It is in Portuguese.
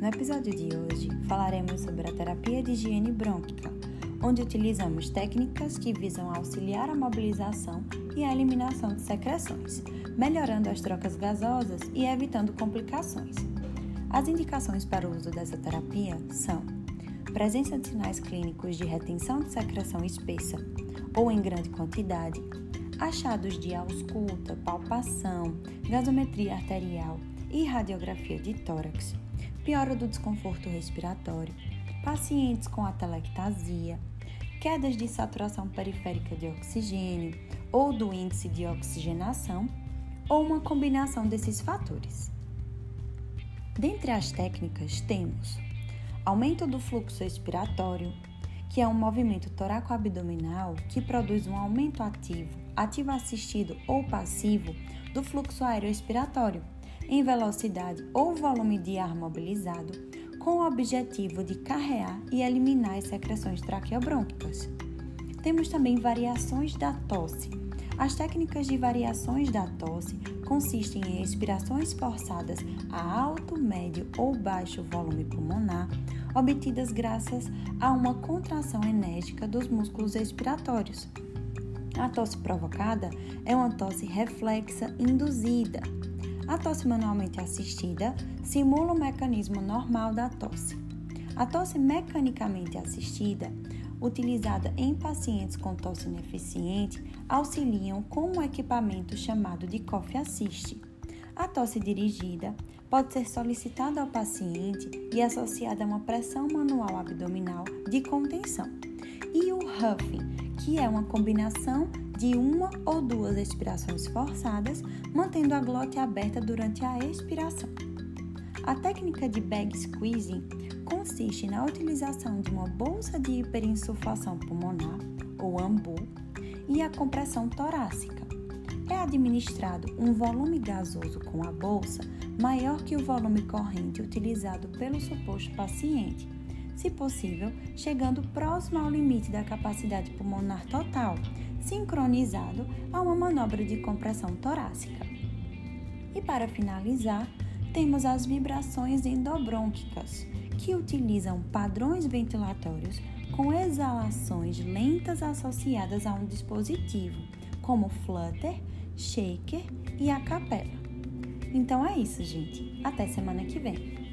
No episódio de hoje falaremos sobre a terapia de higiene brônquica, onde utilizamos técnicas que visam auxiliar a mobilização e a eliminação de secreções, melhorando as trocas gasosas e evitando complicações. As indicações para o uso dessa terapia são presença de sinais clínicos de retenção de secreção espessa ou em grande quantidade, achados de ausculta, palpação, gasometria arterial e radiografia de tórax, piora do desconforto respiratório, pacientes com atelectasia, quedas de saturação periférica de oxigênio ou do índice de oxigenação, ou uma combinação desses fatores. Dentre as técnicas, temos aumento do fluxo expiratório, que é um movimento toracoabdominal que produz um aumento ativo, ativo assistido ou passivo do fluxo aéreo expiratório em velocidade ou volume de ar mobilizado, com o objetivo de carrear e eliminar as secreções traqueobrônquicas. Temos também variações da tosse. As técnicas de variações da tosse consistem em expirações forçadas a alto, médio ou baixo volume pulmonar, obtidas graças a uma contração enérgica dos músculos expiratórios. A tosse provocada é uma tosse reflexa induzida, a tosse manualmente assistida simula o mecanismo normal da tosse. A tosse mecanicamente assistida, utilizada em pacientes com tosse ineficiente, auxiliam com um equipamento chamado de Cough Assist. A tosse dirigida pode ser solicitada ao paciente e associada a uma pressão manual abdominal de contenção. E o huffing, que é uma combinação de uma ou duas expirações forçadas, mantendo a glote aberta durante a expiração. A técnica de bag squeezing consiste na utilização de uma bolsa de hiperinsuflação pulmonar, ou AMBU, e a compressão torácica. É administrado um volume gasoso com a bolsa maior que o volume corrente utilizado pelo suposto paciente, se possível, chegando próximo ao limite da capacidade pulmonar total, sincronizado a uma manobra de compressão torácica. E para finalizar, temos as vibrações endobrônquicas, que utilizam padrões ventilatórios com exalações lentas associadas a um dispositivo, como flutter, shaker e a capela. Então é isso, gente. Até semana que vem.